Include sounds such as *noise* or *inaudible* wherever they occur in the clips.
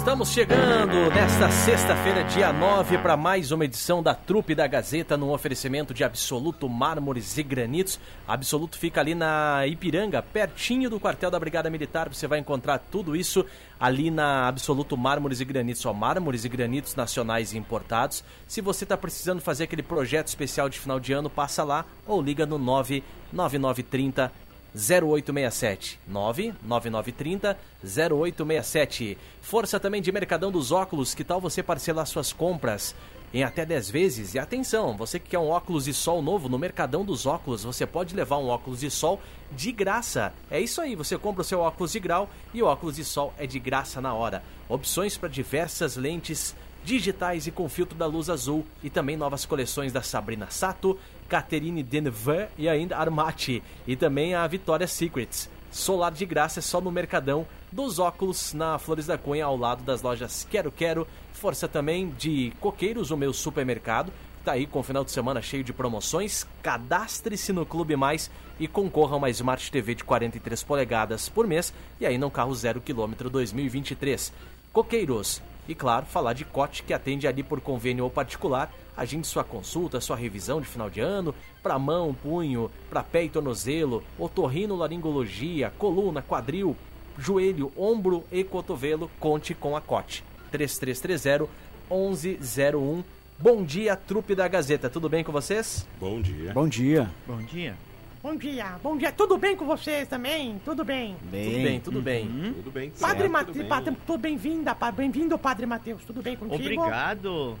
Estamos chegando nesta sexta-feira, dia 9, para mais uma edição da Trupe da Gazeta, num oferecimento de Absoluto Mármores e Granitos. Absoluto fica ali na Ipiranga, pertinho do quartel da Brigada Militar. Você vai encontrar tudo isso ali na Absoluto Mármores e Granitos, ó, mármores e granitos nacionais e importados. Se você está precisando fazer aquele projeto especial de final de ano, passa lá ou liga no 99930 0867 99930 0867. Força também de Mercadão dos Óculos, que tal você parcelar suas compras em até 10 vezes? E atenção, você que quer um óculos de sol novo no Mercadão dos Óculos, você pode levar um óculos de sol de graça. É isso aí, você compra o seu óculos de grau e o óculos de sol é de graça na hora. Opções para diversas lentes digitais e com filtro da luz azul e também novas coleções da Sabrina Sato, Catherine Deneuve e ainda Armati e também a Vitória Secrets. Solar de graça é só no Mercadão dos Óculos na Flores da Cunha ao lado das lojas Quero Quero. Força também de Coqueiros, o meu supermercado. Tá aí com o final de semana cheio de promoções. Cadastre-se no Clube Mais e concorra a uma Smart TV de 43 polegadas por mês e ainda um carro zero quilômetro 2023. Coqueiros, e claro, falar de Cote, que atende ali por convênio ou particular. Agende sua consulta, sua revisão de final de ano, para mão, punho, para pé e tornozelo, otorrino, laringologia, coluna, quadril, joelho, ombro e cotovelo. Conte com a Cote. 3330 1101. Bom dia, trupe da Gazeta. Tudo bem com vocês? Bom dia. Bom dia. Bom dia. Bom dia, bom dia. Tudo bem com vocês também? Tudo bem? Tudo bem, tudo bem. Tudo bem? Padre certo, Mateus, tudo bem. padre, tô bem-vinda, bem-vindo, Padre Matheus. Tudo bem contigo? Obrigado.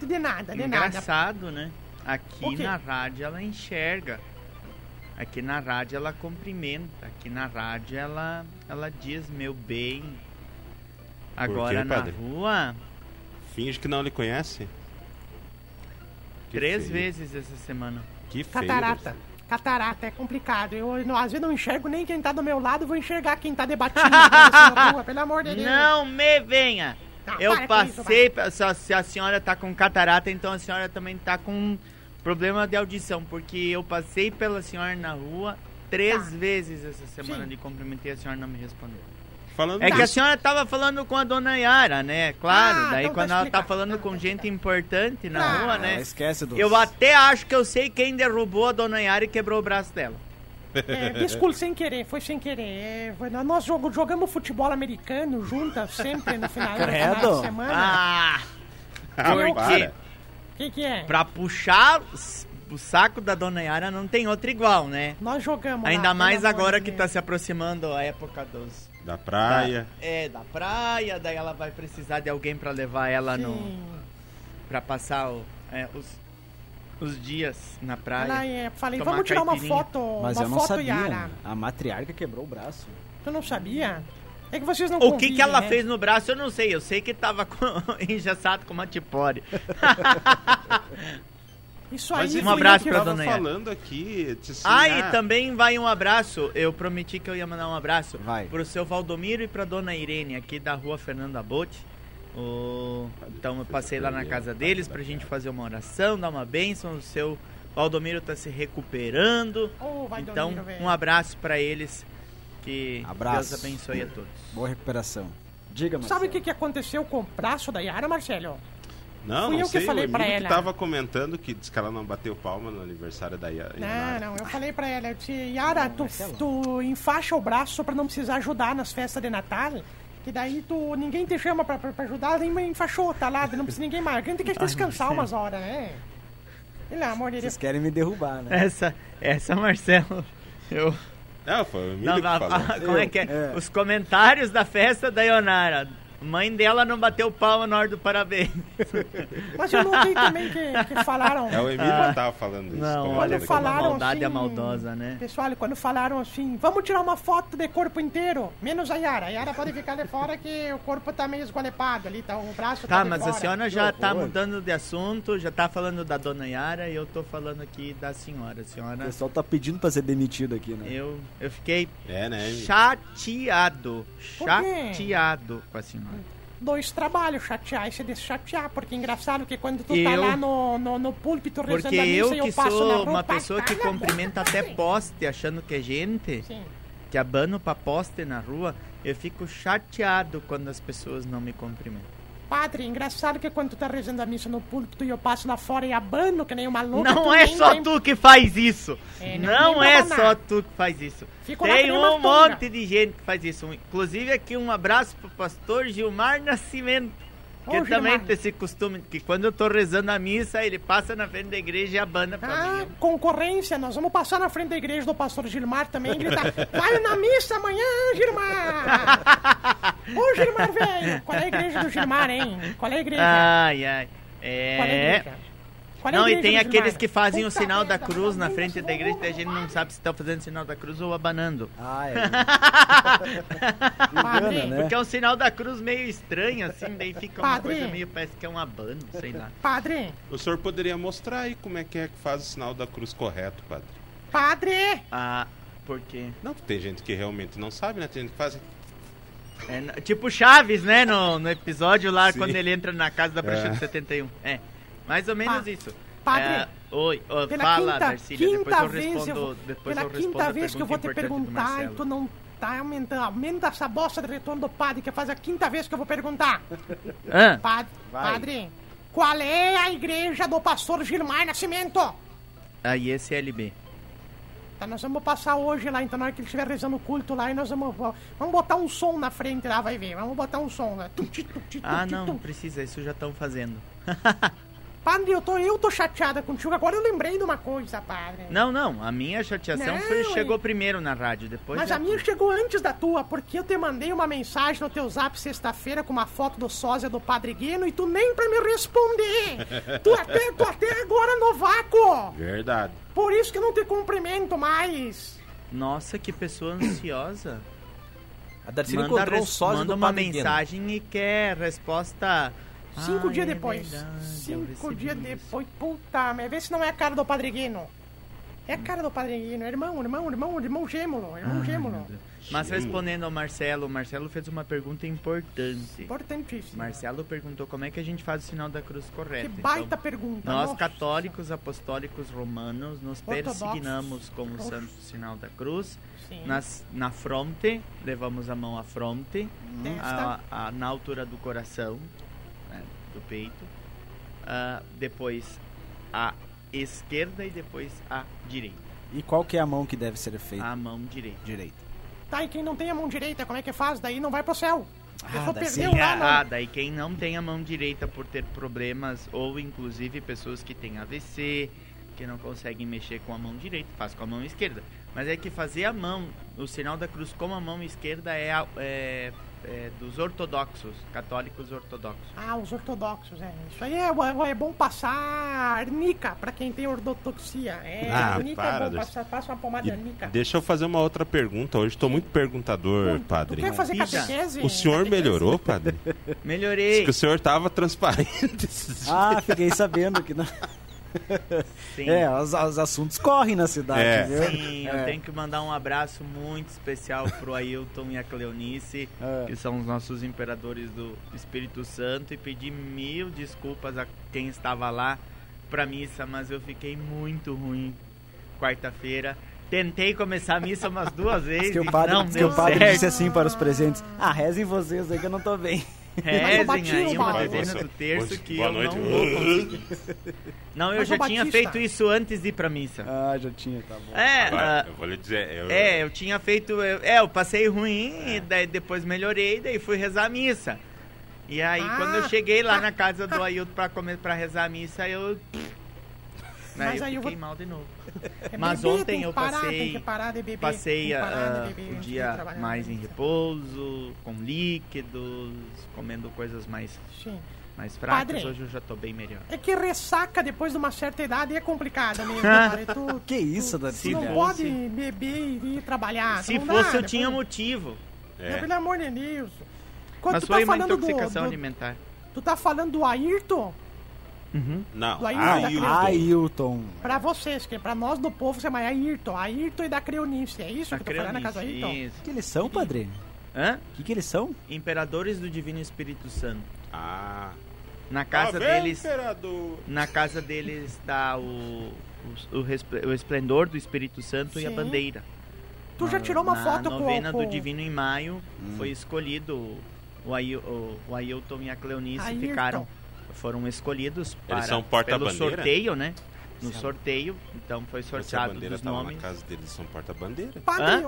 De nada, de nada. Engraçado, né? Aqui na rádio ela enxerga. Aqui na rádio ela cumprimenta. Aqui na rádio ela, ela diz meu bem. Agora quê, na padre? rua, Finge que não lhe conhece. Que três feio. vezes essa semana. Que feio. Catarata. Catarata é complicado. Eu, não, às vezes não enxergo nem quem tá do meu lado, vou enxergar quem tá debatindo na rua, pelo amor de Deus. Não me venha! Não, Eu isso, passei, a- se a senhora tá com catarata, então a senhora também tá com problema de audição, porque eu passei pela senhora na rua três Tá. vezes essa semana Sim. de cumprimentei, a senhora não me respondeu. Falando É que a senhora tava falando com a dona Yara, né? Claro, Ah, daí então tá quando ela tá explicado. falando com gente importante na Ah, rua, né? esquece dos... Eu até acho que eu sei quem derrubou a dona Yara e quebrou o braço dela. É, desculpe, sem querer, foi sem querer. É, foi- nós jogo- jogamos futebol americano juntas sempre no final, no final de semana. Ah! Ah, por para. quê? O que, que é? Pra puxar o saco da dona Yara não tem outra igual, né? Nós jogamos. lá, Ainda pelo mais agora que Deus. tá se aproximando a época dos. Da praia. da- é, da praia, daí ela vai precisar de alguém pra levar ela no. Sim. pra passar o- é, os, os dias na praia. Ela é, falei, vamos tirar uma foto, Mas uma eu não foto sabia. Yara. A matriarca quebrou o braço. Tu não sabia? É que vocês não O que, que ela né? fez no braço, eu não sei. Eu sei que tava *laughs* com, engessado com uma tipore. *laughs* Isso aí Mas fui um abraço tava dona Yara. falando aqui. assim, Ah, e também vai um abraço. Eu prometi que eu ia mandar um abraço Vai. pro seu Valdomiro e pra dona Irene, aqui da rua Fernanda Bote. O... Então eu passei lá na casa deles pra gente fazer uma oração, dar uma bênção. O seu Valdomiro tá se recuperando. Oh, vai então, Domiro, um abraço pra eles. Que Abraço. Deus abençoe a todos. Boa recuperação. Diga, Marcelo. Sabe o que, que aconteceu com o braço da Yara, Marcelo? Não, Fui não eu que sei. falei o pra amigo ela. que tava comentando que disse que ela não bateu palma no aniversário da Yara. Não, não, eu falei pra ela, eu disse, Yara, tu, tu enfaixa o braço pra não precisar ajudar nas festas de Natal. Que daí tu, ninguém te chama pra, pra, pra ajudar, nem enfaixou, tá lá, não precisa ninguém mais. A gente tem que descansar umas horas, né? Pelo amor de Deus. Vocês querem me derrubar, né? Essa, essa Marcelo, eu. Não, foi o amigo Não, que não, *laughs* como é que é? É. Os comentários da festa da Ionara. Mãe dela não bateu palma na hora do parabéns. *laughs* Mas eu notei também que, que falaram. É o Emílio Ah. que tava falando isso. Não, comentando olha como a falaram maldade é assim- maldosa, né? Pessoal, quando falaram assim, vamos tirar uma foto de corpo inteiro, menos a Yara. A Yara pode ficar ali fora que o corpo tá meio esgualepado ali, tá, o braço tá Tá, de mas a fora. senhora já tá horror. mudando de assunto, já tá falando da dona Yara e eu tô falando aqui da senhora. A O senhora, pessoal tá pedindo pra ser demitido aqui, né? eu, eu fiquei É, né? Chateado, chateado com a senhora. Dois trabalhos, chatear e se deschatear, porque é engraçado que quando tu tá Eu- lá no, no, no púlpito rezando Porque a missa eu e eu que passo sou uma pessoa que a cumprimenta boca, até poste achando que é gente, Sim. que abano pra poste na rua, eu fico chateado quando as pessoas não me cumprimentam. Padre, engraçado que quando tu tá rezando a missa no púlpito e eu passo lá fora e abano que nem uma louca. Não é só tem- tu que faz isso. É, não não é só tu que faz isso. Fico Tem um monte de gente que faz isso. Inclusive aqui um abraço pro pastor Gilmar Nascimento. Que Ô, também tem esse costume que quando eu tô rezando a missa, ele passa na frente da igreja e abana pra Ah, mim. concorrência, nós vamos passar na frente da igreja do pastor Gilmar também e gritar: *laughs* Vai na missa amanhã, Gilmar! *laughs* Ô, Gilmar, velho! Qual é a igreja do Gilmar, hein? Qual é a igreja? Ai, ai. Qual é a É. igreja? É Não, e tem aqueles que fazem o Puta sinal da cruz na frente da igreja e a gente não sabe se estão fazendo sinal da cruz ou abanando. Ah, é. *laughs* Padre, Engana, né? Porque é um sinal da cruz meio estranho, assim, daí fica uma Padre. coisa meio, parece que é um abano, sei lá. Padre, O senhor poderia mostrar aí como é que é que faz o sinal da cruz correto, padre? padre! Ah, por quê? Não, tem gente que realmente não sabe, né? Tem gente que faz. É, n- tipo Chaves, né, no, no episódio lá, Sim. quando ele entra na casa da Bruxa É. do 71. É, mais ou menos Pa- isso. padre, É, oi, oi, Pela fala, quinta, Darcília, depois quinta eu vez respondo, eu vou, depois pela eu respondo quinta a vez que eu vou te perguntar e tu não tá aumentando, aumenta essa bosta de retorno do padre, que faz a quinta vez que eu vou perguntar. *laughs* Hã? Padre, Vai. padre, qual é a igreja do pastor Gilmar Nascimento? Aí esse é LB. Tá, nós vamos passar hoje lá, então na hora que ele estiver rezando o culto lá, e nós vamos, vamos botar um som na frente lá, vai ver, vamos botar um som lá. Tum, ti, tum, ti, tum, Ah, não, tum. não precisa, isso já estão fazendo. *laughs* Padre, eu tô, eu tô chateada contigo, agora eu lembrei de uma coisa, padre. Não, não, a minha chateação Não, foi, chegou primeiro na rádio, depois Mas a minha chegou antes da tua, porque eu te mandei uma mensagem no teu zap sexta-feira com uma foto do sósia do Padre Guino e tu nem pra me responder. tu, até, tu até agora no vácuo. Verdade. Por isso que eu não te cumprimento mais. Nossa, que pessoa ansiosa. A Darcy manda encontrou um sósia manda do uma Padre Gueno. mensagem e quer resposta... Cinco Ah, dias é depois. verdade, eu Cinco dias isso. depois. Puta, mas vê se não é a cara do Padre Guino. É a cara do Padre Guino. Irmão, irmão, irmão, irmão gêmulo. Irmão Ai, gêmulo. Mas respondendo ao Marcelo, o Marcelo fez uma pergunta importante. Importantíssimo. Marcelo perguntou como é que a gente faz o sinal da cruz correto. Que baita Então, pergunta. nós, nossa. católicos apostólicos romanos, nos Ortodoxos. persignamos com o santo sinal da cruz. Sim. Nas, na fronte, levamos a mão à fronte, a, a- na altura do coração, do peito. Ah, depois a esquerda e depois a direita. E qual que é a mão que deve ser feita? A mão direita. Direita. Tá, e quem não tem a mão direita, como é que faz? Daí não vai pro céu. A pessoa daí sim. lá, não. Ah, daí quem não tem a mão direita por ter problemas, ou inclusive pessoas que têm AVC, que não conseguem mexer com a mão direita, faz com a mão esquerda. Mas é que fazer a mão, o sinal da cruz com a mão esquerda é, a- é- é dos ortodoxos, católicos ortodoxos. Ah, os ortodoxos, é. Isso aí é, é, é bom passar arnica pra quem tem ortodoxia. É, Ah, arnica para, é bom passar, passa uma pomada E de arnica. deixa eu fazer uma outra pergunta. Hoje estou muito perguntador, Tu padre. quer fazer catequese? O senhor Catequese? melhorou, padre? Diz Melhorei. que o senhor tava transparente. *laughs* Ah, fiquei sabendo que não. *laughs* Sim. É, os, os assuntos correm na cidade, É. viu? Sim, eu É. tenho que mandar um abraço muito especial pro Ailton e a Cleonice, É. que são os nossos imperadores do Espírito Santo, e pedir mil desculpas a quem estava lá pra missa, mas eu fiquei muito ruim quarta-feira. Tentei começar a missa umas duas vezes Que o e padre, não que deu o padre certo. disse assim para os presentes: Ah, rezem vocês aí que eu não tô bem. Rezem Mas o aí uma dezena do terço que boa eu noite. não vou conseguir. *laughs* Não, eu Mas já o tinha Batista- feito isso antes de ir pra missa. Ah, já tinha, tá bom. É, Agora, ah, eu vou lhe dizer. Eu, É, eu tinha feito. eu- é, eu passei ruim, e daí depois melhorei, daí fui rezar a missa. E aí, Ah. quando eu cheguei lá na casa do Ailton pra, comer, pra rezar a missa, eu. Aí Mas eu aí eu vou- mal de novo. *laughs* É Mas beber, ontem eu parar, passei- Tem que parar de beber. Passei parar de beber o dia mais em repouso, com líquidos, comendo coisas mais, Sim. mais fracas. Padre. Hoje eu já tô bem melhor. É que ressaca depois de uma certa idade é complicada mesmo, *laughs* cara. Tu, *laughs* Que isso, tu Se não fosse- pode beber e ir trabalhar. Se não fosse, dá, eu depois- tinha motivo. É. Pelo amor de Deus. Quando Mas tu foi tá uma falando intoxicação do, do, alimentar. Tu tá falando do Ayrton? Não. Do Ailton Ah, da Ailton. Creonice. Ailton. Pra vocês, que pra nós do povo você chama Ayrton. Ayrton e da Creonice. É isso A que tu tá falando na casa do Ayrton? O que eles são, padre? Hã? O que, que eles são? Imperadores do Divino Espírito Santo. Ah. Na casa Tá vendo, deles, imperador? na casa deles dá o, o, o, o esplendor do Espírito Santo e a Sim. bandeira. Tu já Na- tirou uma na foto com novena com... do Divino em maio foi escolhido o, Ail, o, o Ailton e a Cleonice Ailton. ficaram foram escolhidos para são pelo porta-bandeira? sorteio, né? No sorteio, então foi sorteado dos tava nomes. na casa deles, são porta-bandeira. Hã?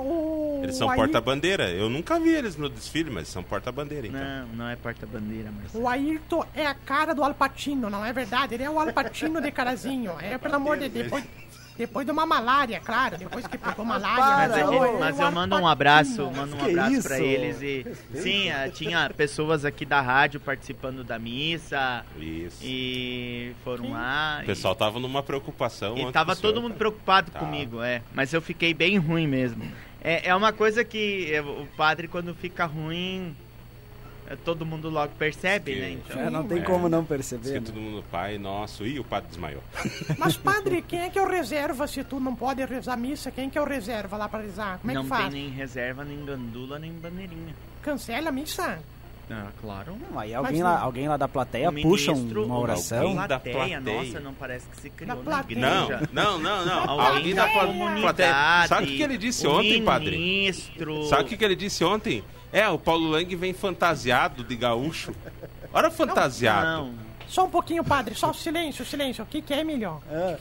Eles são porta-bandeira. Eu nunca vi eles no desfile, mas são porta-bandeira, então. Não, não é porta-bandeira, mas O Ayrton é a cara do Alpatino, não é verdade? Ele é o Alpatino de carazinho. É, pelo amor de Deus. Depois, de uma malária, claro. Depois que pegou malária. Mas, Para, a é gente- o- mas eu mando um abraço, mando um abraço pra eles e sim, ah, tinha pessoas aqui da rádio participando da missa Isso. e foram lá. O e- pessoal tava numa preocupação. E antes tava do todo senhor. mundo preocupado Tá. comigo, é. Mas eu fiquei bem ruim mesmo. É, é uma coisa que o padre, quando fica ruim, todo mundo logo percebe, Sim. né? Então, É, não tem É. como não perceber. né? todo mundo, pai, nosso. Ih, o padre desmaiou. *laughs* Mas, padre, quem é que eu reserva se tu não pode rezar missa? Quem que eu reserva lá pra rezar? Como é não que tem faz? nem reserva, nem gandula, nem bandeirinha. Cancela a missa? Ah, claro. Não, aí alguém lá, não. alguém lá da plateia puxa um- ministro, uma oração. alguém- da plateia, nossa, não parece que se criou na plateia. Não, igreja. não, não, não. Alguém da plateia. Sabe o que ele disse ontem, padre? ministro. Sabe o que ele disse ontem? É, o Paulo Lang vem fantasiado de gaúcho. Ora, fantasiado. Não, Só um pouquinho, padre. Só silêncio, silêncio. O que, que é, melhor? É.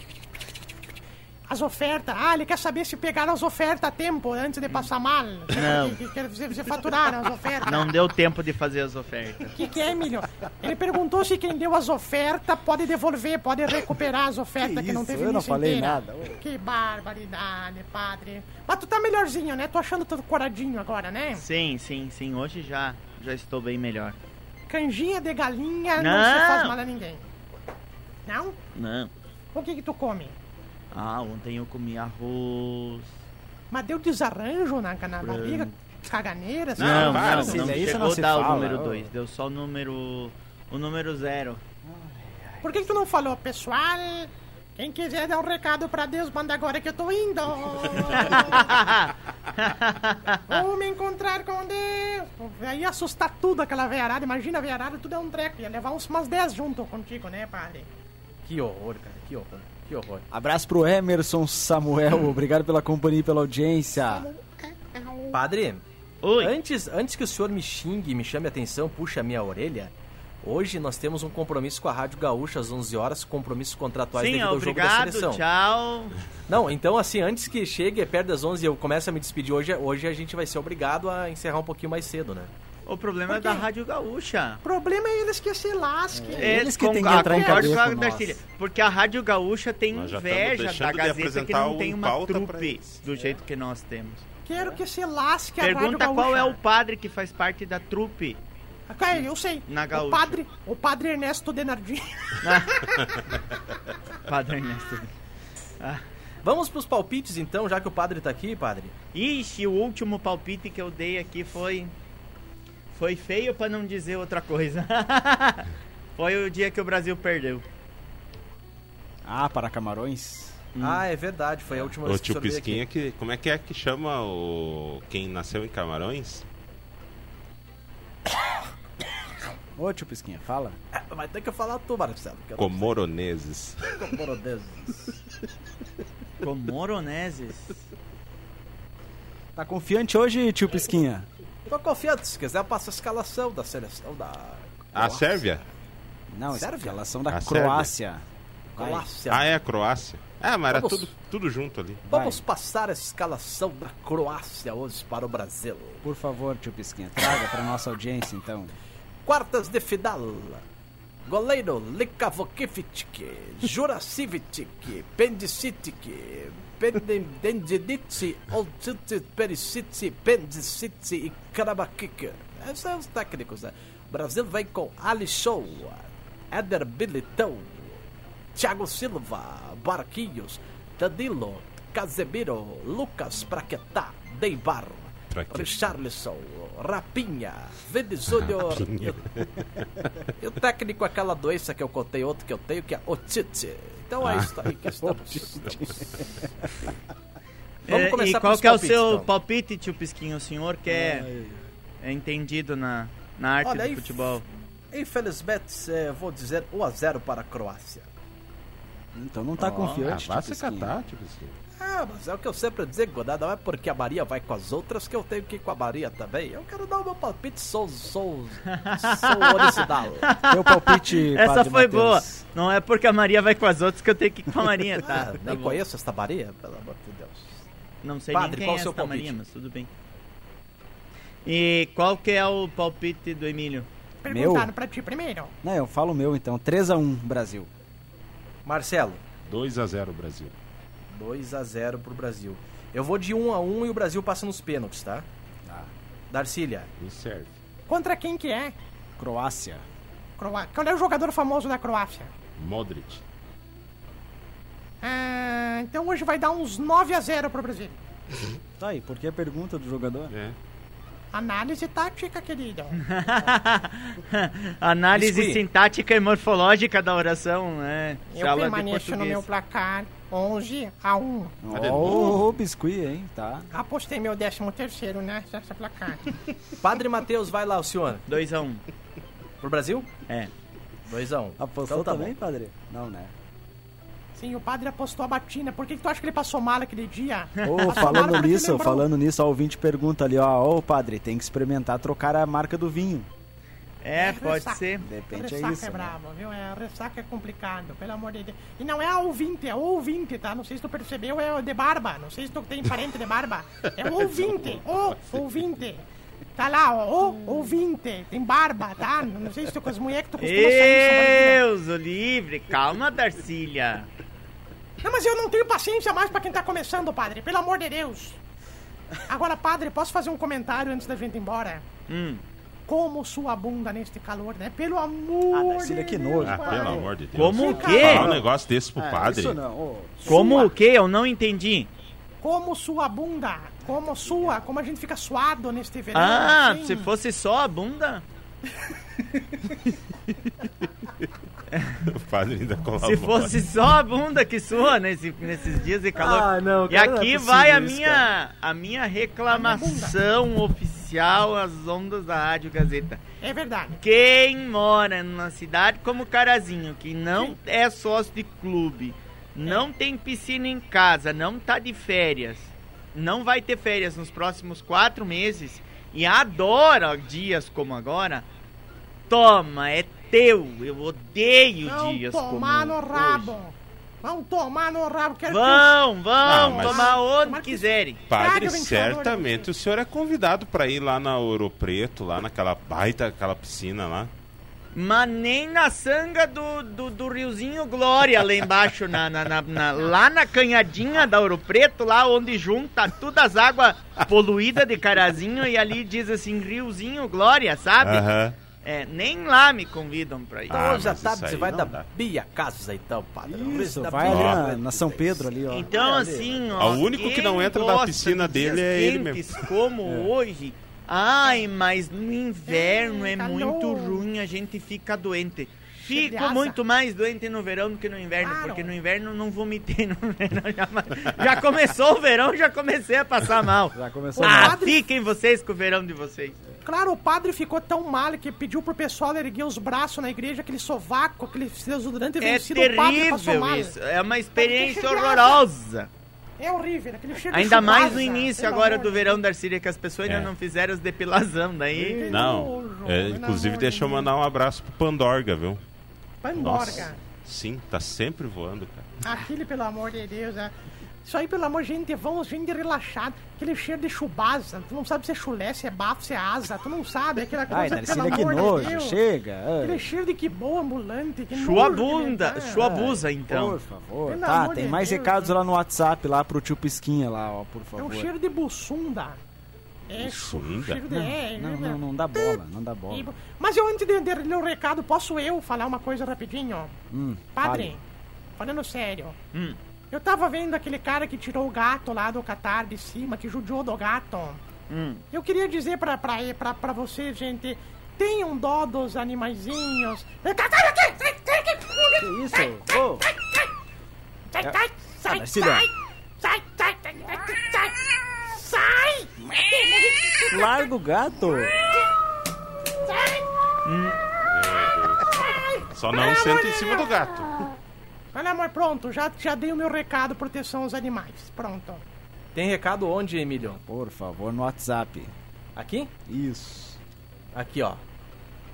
As ofertas. Ah, ele quer saber se pegaram as ofertas a tempo antes de passar mal. Não. Que, que, que, que, se faturaram as ofertas. não deu tempo de fazer as ofertas. O que, que é, Emílio? Ele perguntou se quem deu as ofertas pode devolver, pode recuperar as ofertas que, Que não teve Eu não falei inteira. nada. Que barbaridade, padre. Mas tu tá melhorzinho, né? Tô achando tudo coradinho agora, né? Sim, sim, sim. Hoje já, já estou bem melhor. Canjinha de galinha não, Não. se faz mal a ninguém. Não? Não. O que que tu come? Ah, ontem eu comi arroz. Mas deu desarranjo na, na barriga? Caganeira? assim? Não, Não, não, Cília, não isso chegou não a se dar o fala, número ô. 2. Deu só o número. O número zero. Por que, que tu não falou, pessoal? Quem quiser dar um recado pra Deus, manda agora que eu tô indo. *laughs* Vou me encontrar com Deus. Aí ia assustar tudo aquela veiarada. Imagina a veiarada, tudo é um treco. Ia levar uns, umas 10 junto contigo, né, padre? Que horror, cara, que horror, que horror. Abraço pro Emerson Samuel, obrigado pela companhia e pela audiência. Padre, Oi. antes, antes que o senhor me xingue, me chame a atenção, puxe a minha orelha, hoje nós temos um compromisso com a Rádio Gaúcha às 11 horas, compromissos contratuais Sim, devido ao jogo da obrigado, seleção. tchau. Não, então assim, antes que chegue perto das 11 e eu comece a me despedir hoje, hoje a gente vai ser obrigado a encerrar um pouquinho mais cedo, né? O problema Por é da? Rádio Gaúcha. O problema é eles que se lasquem. É. Eles que têm que ah, entrar em concordo cadeia com a com nós. Darcília, Porque a Rádio Gaúcha tem inveja da Gazeta que não o tem Em uma trupe do jeito que nós temos. Quero que se lasque a Rádio Pergunta Gaúcha. qual é o padre que faz parte da trupe. Ah, eu sei. Na o Gaúcha. padre, o padre Ernesto Denardim. *laughs* Padre Ernesto. Vamos pros palpites então, já que o padre tá aqui, padre. Ixi, o último palpite que eu dei aqui foi. Foi feio pra não dizer outra coisa. *laughs* foi o dia que o Brasil perdeu. Ah, para Camarões. Ah, é verdade, foi a última O vez que o tio Pisquinha, aqui. que, como é que é que chama o quem nasceu em Camarões? *coughs* Ô tio Pisquinha, fala. *coughs* Vai ter que falar tu, Marcelo. Comoroneses. sei como desses. Comoroneses. Tá confiante hoje, tio Pisquinha? Tô confiante, se quiser passa a escalação da seleção da... A Sérvia? Não, Sérvia? escalação da A Croácia. Vai. Croácia. Ah, é a Croácia. Ah, mas era Vamos. tudo, tudo junto ali. Vamos passar a escalação da Croácia hoje para o Brasil. Por favor, tio Pisquinha, traga pra nossa audiência então. Quartas de final. Goleiro Likavokivic, Juracivic, *laughs* Pendicitic, Pendendiditsi, Oltitsi, Pericici, Pendicici e Karabakic. Esses são os técnicos, né? Brasil vem com Alisson, Éder Bilitão, Thiago Silva, Barquinhos, Danilo, Casemiro, Lucas Praquetá, Deibar, Praquetá. Richarlison, Rapinha, Vinicius *laughs* e, e o técnico aquela doença que eu contei outro que eu tenho, que é otite. Então é isso aí que estamos. estamos. *laughs* Vamos É, começar e qual que é o seu então. palpite, tio Pisquinho? O senhor que é, é entendido na, na arte Olha do aí, futebol. Infelizmente, eh, vou dizer 1 a 0 para a Croácia. Então não tá Ah, confiante. vai tio se Pisquinho. catar, tipo assim. Ah, mas é o que eu sempre digo, né? Não é porque a Maria vai com as outras que eu tenho que ir com a Maria também. Eu quero dar o meu palpite, sou, sou, sou *laughs* original. Teu palpite, Essa Padre foi Matheus. boa. Não é porque a Maria vai com as outras que eu tenho que ir com a Maria, tá? *laughs* Ah, tá nem bom. conheço esta Maria, pelo amor de Deus. Não sei Padre, nem quem qual é o seu palpite? Maria, mas tudo bem. E qual que é o palpite do Emílio? Perguntaram pra ti primeiro. Não, eu falo o meu então. 3x1 Brasil. Marcelo, 2x0 Brasil. 2 a 0 pro Brasil. Eu vou de 1 a 1 e o Brasil passa nos pênaltis, tá? Darcília, Me serve. Contra quem que é? Croácia. Croá... Qual é o jogador famoso da Croácia? Modric. Ah, então hoje vai dar uns 9 a 0 pro Brasil. Tá aí, por que a pergunta do jogador? É. Análise tática, querido. *laughs* Análise Biscuit. sintática e morfológica da oração, né? Eu de permaneço no meu placar 11 a 1. Ah, de Ó, novo? o biscuit, hein? Tá. Apostei meu 13 terceiro né, nessa placar. *laughs* Padre Matheus, vai lá, o senhor. 2x1. Pro Brasil? É. 2 a 1 Apostou então, tá também, bom. padre? Não, né? Sim, o padre apostou a batina. Por que, que tu acha que ele passou mal aquele dia? *laughs* Mal falando nisso, falando nisso, ó, o ouvinte pergunta ali, ó, ô padre, tem que experimentar trocar a marca do vinho. É, pode Ressaca. ser. De repente é ressaca isso. é né? brabo, viu? É, ressaca é complicado, pelo amor de Deus. E não é a ouvinte, é o ouvinte, tá? Não sei se tu percebeu, é de barba. Não sei se tu tem parente de barba. É o ouvinte, o ouvinte. Tá lá, ó, o ouvinte, tem barba, tá? Não sei se tu com as mulheres que tu costuma sair. São Bernardino. Deus, o livre. Calma, Darcília. Não, mas eu não tenho paciência mais pra quem tá começando, padre. Pelo amor de Deus. Agora, padre, posso fazer um comentário antes da gente ir embora? Hum. Como sua bunda neste calor, né? Pelo amor Ah, de que Deus, nojo, Ah, padre. pelo amor de Deus. Como o quê? Falar um negócio desse pro Ah, padre. Isso não. ô. Como Sua. o quê? Eu não entendi. Como sua bunda. Como sua. Como a gente fica suado neste verão. Ah, assim. se fosse só a bunda? *laughs* O padre ainda colabora. Se fosse só a bunda que sua nesse, nesses dias de calor. Ah, não, e é aqui possível vai a isso, minha, a minha reclamação oficial às ondas da Rádio Gazeta. É verdade. Quem mora numa cidade como Carazinho, que não é sócio de clube, não tem piscina em casa, não tá de férias, não vai ter férias nos próximos quatro meses e adora dias como agora, toma, é teu. Eu odeio Vão dias tomar como no rabo. hoje. Vão tomar no rabo. Quero que Vão, vão, Ah, tomar onde quiserem. Padre, certamente o senhor é convidado pra ir lá na Ouro Preto, lá naquela baita, aquela piscina lá. Mas nem na sanga do, do, do riozinho Glória, lá embaixo, na, na, na- na- lá na canhadinha da Ouro Preto, lá onde junta todas as águas poluídas de Carazinho e ali diz assim, riozinho Glória, sabe? Aham. É, nem lá me convidam pra ir. Ah, Hoje à tarde você vai da dá. Bia Casa, então, padre. Isso, Da vai ali na, na São Pedro ali, ó. Então, É, assim, ó. o único que não entra na piscina de dele é ele quentes como hoje. Ai, mas no inverno é Calor. muito ruim, a gente fica doente. Fico muito mais doente no verão do que no inverno, Claro. porque no inverno não vomitei no *laughs* verão. Já, já começou o verão, já comecei a passar mal. Já começou mal. Ah, padre- fiquem vocês com o verão de vocês. Claro, o padre ficou tão mal que pediu pro pessoal erguer os braços na igreja, aquele sovaco, aquele desodorante É vencido, o padre passou terrível mal. isso, é uma experiência horrorosa. É horrível, aquele cheiro de Ainda mais no início agora do verão da Síria, que as pessoas ainda É. não fizeram as depilação, daí... Não, nojo, é, inclusive deixa eu mandar um abraço pro Pandorga, viu? Pandorga. Sim, tá sempre voando, cara. Aquele, pelo amor de Deus, é. Isso aí, pelo amor de gente, vamos, gente relaxado. Aquele cheiro de chubasa. Tu não sabe se é chulé, se é bafo, se é asa. Tu não sabe. Aquela coisa, Ai, Narcília, que nojo. Deus. Chega. Aquele cheiro de que boa ambulante. Que Chua nojo de bunda, verdade. chua busa, então. Por favor. Pelo Tá, tem de mais Deus, recados né? lá no WhatsApp, lá pro tio Pisquinha lá, ó, por É favor. um cheiro de bussunda. É, chu- Bussunda? de... é, Não, é, não, não dá bola, não dá bola. Mas eu, antes de, de ler o recado, posso eu falar uma coisa rapidinho? Hum, Padre, fale. falando sério. Hum. Eu tava vendo aquele cara que tirou o gato lá do Catar de cima, que judiou do gato. Hum. Eu queria dizer pra, pra, pra, pra você, gente, tenham dó dos animaizinhos. Sai daqui! Sai, sai! Que isso? Ô, Sai, É- sai, sai, sai! Sai, sai, sai, sai, sai! Sai! larga o gato. Sai! Só não senta em cima do gato. Olha, amor, pronto, já, já dei o meu recado, proteção aos animais. Pronto. Tem recado onde, Emílio? Por favor, no WhatsApp. Aqui? Isso. Aqui, ó.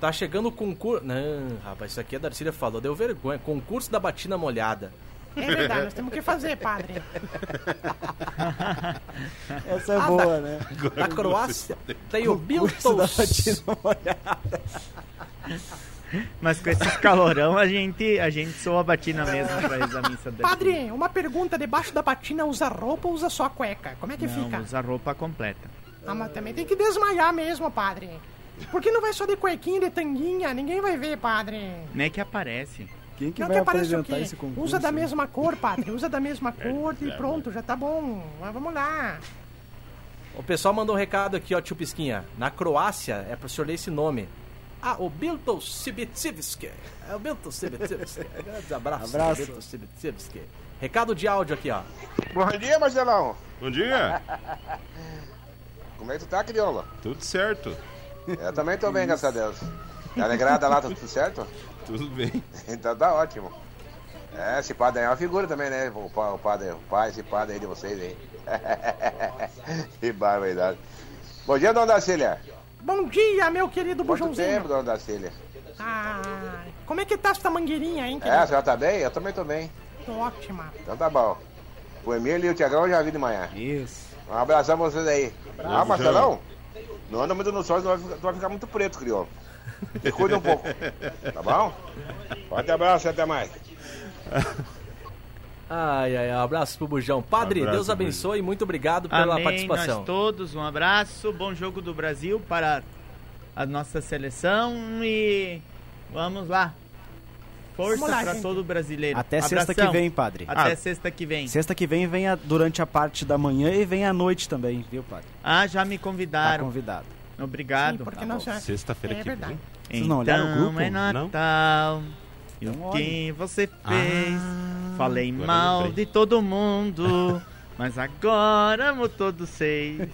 Tá chegando o concurso. Não, rapaz, isso aqui a Darcília falou, deu vergonha. Concurso da batina molhada. É verdade, nós temos que fazer, padre. *laughs* Essa é Ah, boa, né? Na Croácia tem o Curso da Biltos. batina molhada. Mas com esses calorão, a gente, a gente soa a batina mesmo pra rezar a missa da Padre, uma pergunta: debaixo da patina usa roupa ou usa só cueca? Como é que Não, fica? usa roupa completa. Ah, mas também tem que desmaiar mesmo, padre. Por que não vai só de cuequinha, de tanguinha? Ninguém vai ver, padre. Nem que aparece. Quem que não vai que aparece o apresentar quê? esse concurso? Usa da mesma cor, padre. Usa da mesma *laughs* cor e pronto, já tá bom. Mas vamos lá. O pessoal mandou um recado aqui, ó, tio Pisquinha. Na Croácia, é pro senhor ler esse nome. Ah, o Biltos Sibicivski. É o Biltos Sibicivski. *laughs* Grande abraço, Abraço. Biltos Sibicivski. Recado de áudio aqui, ó. Bom dia, Marcelão. Bom dia. *laughs* Como é que tu tá, crioula? Tudo certo. Eu também tô bem, graças a Deus. Tá alegrada lá, tá tudo certo? *laughs* Tudo bem. Então tá ótimo. É, esse padre aí é uma figura também, né? O, o padre, o pai, esse padre aí de vocês aí. que barbaridade. Bom dia, dona Dacília. Bom dia, meu querido Quanto bujãozinho. tempo, dona Dacília? Ah, como é que tá essa mangueirinha, hein, É, a querido? senhora tá bem? Eu também tô bem. Tô ótima. Então tá bom. O Emílio e o Tiagão já vi de manhã. Isso. Um abração pra vocês aí. Ah, Marcelão, não anda muito no sol, senão vai vai ficar muito preto, crioulo. Cuida um pouco. *laughs* Tá bom? Forte abraço e até mais. *laughs* Ai, ai, ai, abraço pro Bujão. Padre, Abraço, Deus abençoe e muito obrigado pela Amém, participação. nós todos, um abraço, bom jogo do Brasil para a nossa seleção e vamos lá. Força para todo brasileiro. Até sexta que Abração. vem, padre. Até Ah. sexta que vem. Sexta que vem vem a- durante a parte da manhã e vem à noite também, viu, padre? Ah, já me Tá convidaram. convidado. Obrigado. Sim, porque tá nós já... Sexta-feira É que verdade. vem. Vocês não olharam o Então grupo? é Não? Natal. E Não o que você fez? Ah, Falei agora mal de todo mundo. *laughs* Mas agora amo todos vocês.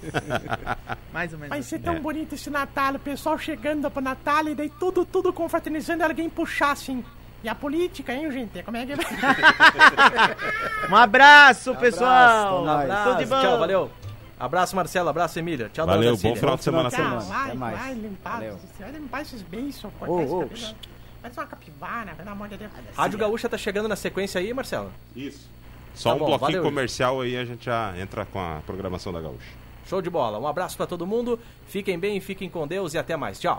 *laughs* Mais ou menos Vai assim. ser tão bonito esse Natal, o pessoal chegando pro Natal e daí tudo, tudo confraternizando e alguém puxar assim. E a política, hein, gente? Como é que? *laughs* Um abraço, Abraço, pessoal. até mais. Tudo de Abraço, bom. tchau, valeu. Abraço, Marcelo. Abraço, Emília. Tchau, Valeu, bom final de semana Tchau, nós. vai, Até mais. vai limpar, Valeu. vai limpar esses beiços, cortar Ô, Parece uma capivara, pelo amor de Deus. Rádio Gaúcha tá chegando na sequência aí, Marcelo? Isso. Só Tá um bom, bloquinho valeu. comercial aí a gente já entra com a programação da Gaúcha. Show de bola. Um abraço pra todo mundo. Fiquem bem, fiquem com Deus e até mais. Tchau.